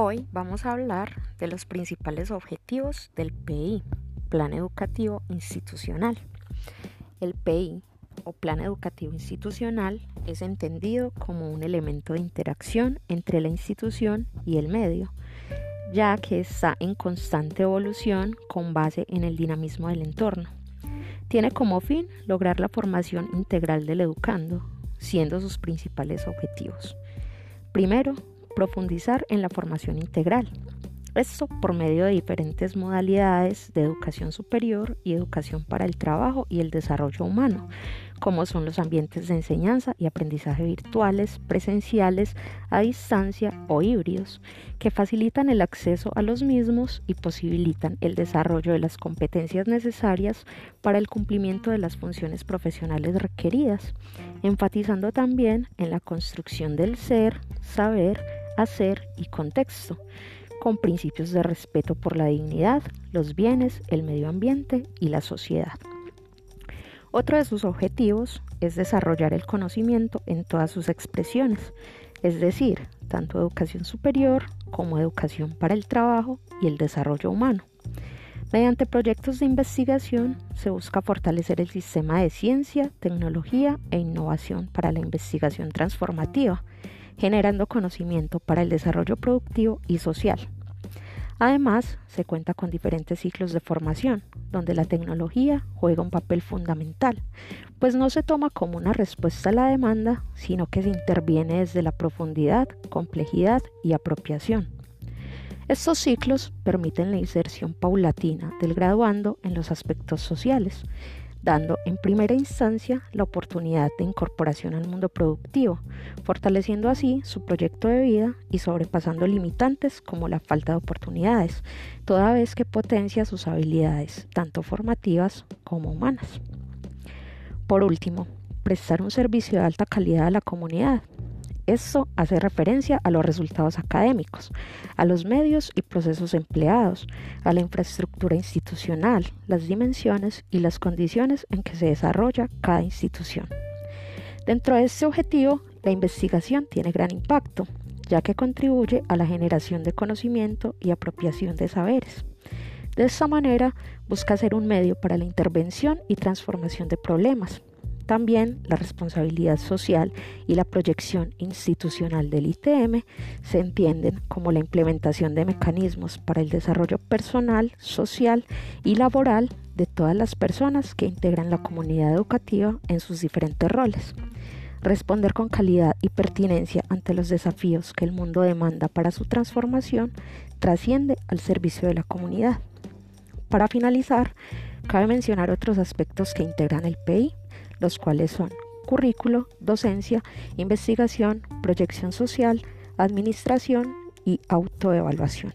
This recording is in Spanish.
Hoy vamos a hablar de los principales objetivos del PI, Plan Educativo Institucional. El PI o Plan Educativo Institucional es entendido como un elemento de interacción entre la institución y el medio, ya que está en constante evolución con base en el dinamismo del entorno. Tiene como fin lograr la formación integral del educando, siendo sus principales objetivos. Primero, profundizar en la formación integral. Esto por medio de diferentes modalidades de educación superior y educación para el trabajo y el desarrollo humano, como son los ambientes de enseñanza y aprendizaje virtuales, presenciales, a distancia o híbridos, que facilitan el acceso a los mismos y posibilitan el desarrollo de las competencias necesarias para el cumplimiento de las funciones profesionales requeridas, enfatizando también en la construcción del ser, saber, hacer y contexto, con principios de respeto por la dignidad, los bienes, el medio ambiente y la sociedad. Otro de sus objetivos es desarrollar el conocimiento en todas sus expresiones, es decir, tanto educación superior como educación para el trabajo y el desarrollo humano. Mediante proyectos de investigación se busca fortalecer el sistema de ciencia, tecnología e innovación para la investigación transformativa, generando conocimiento para el desarrollo productivo y social. Además, se cuenta con diferentes ciclos de formación, donde la tecnología juega un papel fundamental, pues no se toma como una respuesta a la demanda, sino que se interviene desde la profundidad, complejidad y apropiación. Estos ciclos permiten la inserción paulatina del graduando en los aspectos sociales, dando en primera instancia la oportunidad de incorporación al mundo productivo, fortaleciendo así su proyecto de vida y sobrepasando limitantes como la falta de oportunidades, toda vez que potencia sus habilidades, tanto formativas como humanas. Por último, prestar un servicio de alta calidad a la comunidad, esto hace referencia a los resultados académicos, a los medios y procesos empleados, a la infraestructura institucional, las dimensiones y las condiciones en que se desarrolla cada institución. Dentro de este objetivo, la investigación tiene gran impacto, ya que contribuye a la generación de conocimiento y apropiación de saberes. De esta manera, busca ser un medio para la intervención y transformación de problemas, también la responsabilidad social y la proyección institucional del ITM se entienden como la implementación de mecanismos para el desarrollo personal, social y laboral de todas las personas que integran la comunidad educativa en sus diferentes roles. Responder con calidad y pertinencia ante los desafíos que el mundo demanda para su transformación trasciende al servicio de la comunidad. Para finalizar, cabe mencionar otros aspectos que integran el PI los cuales son currículo, docencia, investigación, proyección social, administración y autoevaluación.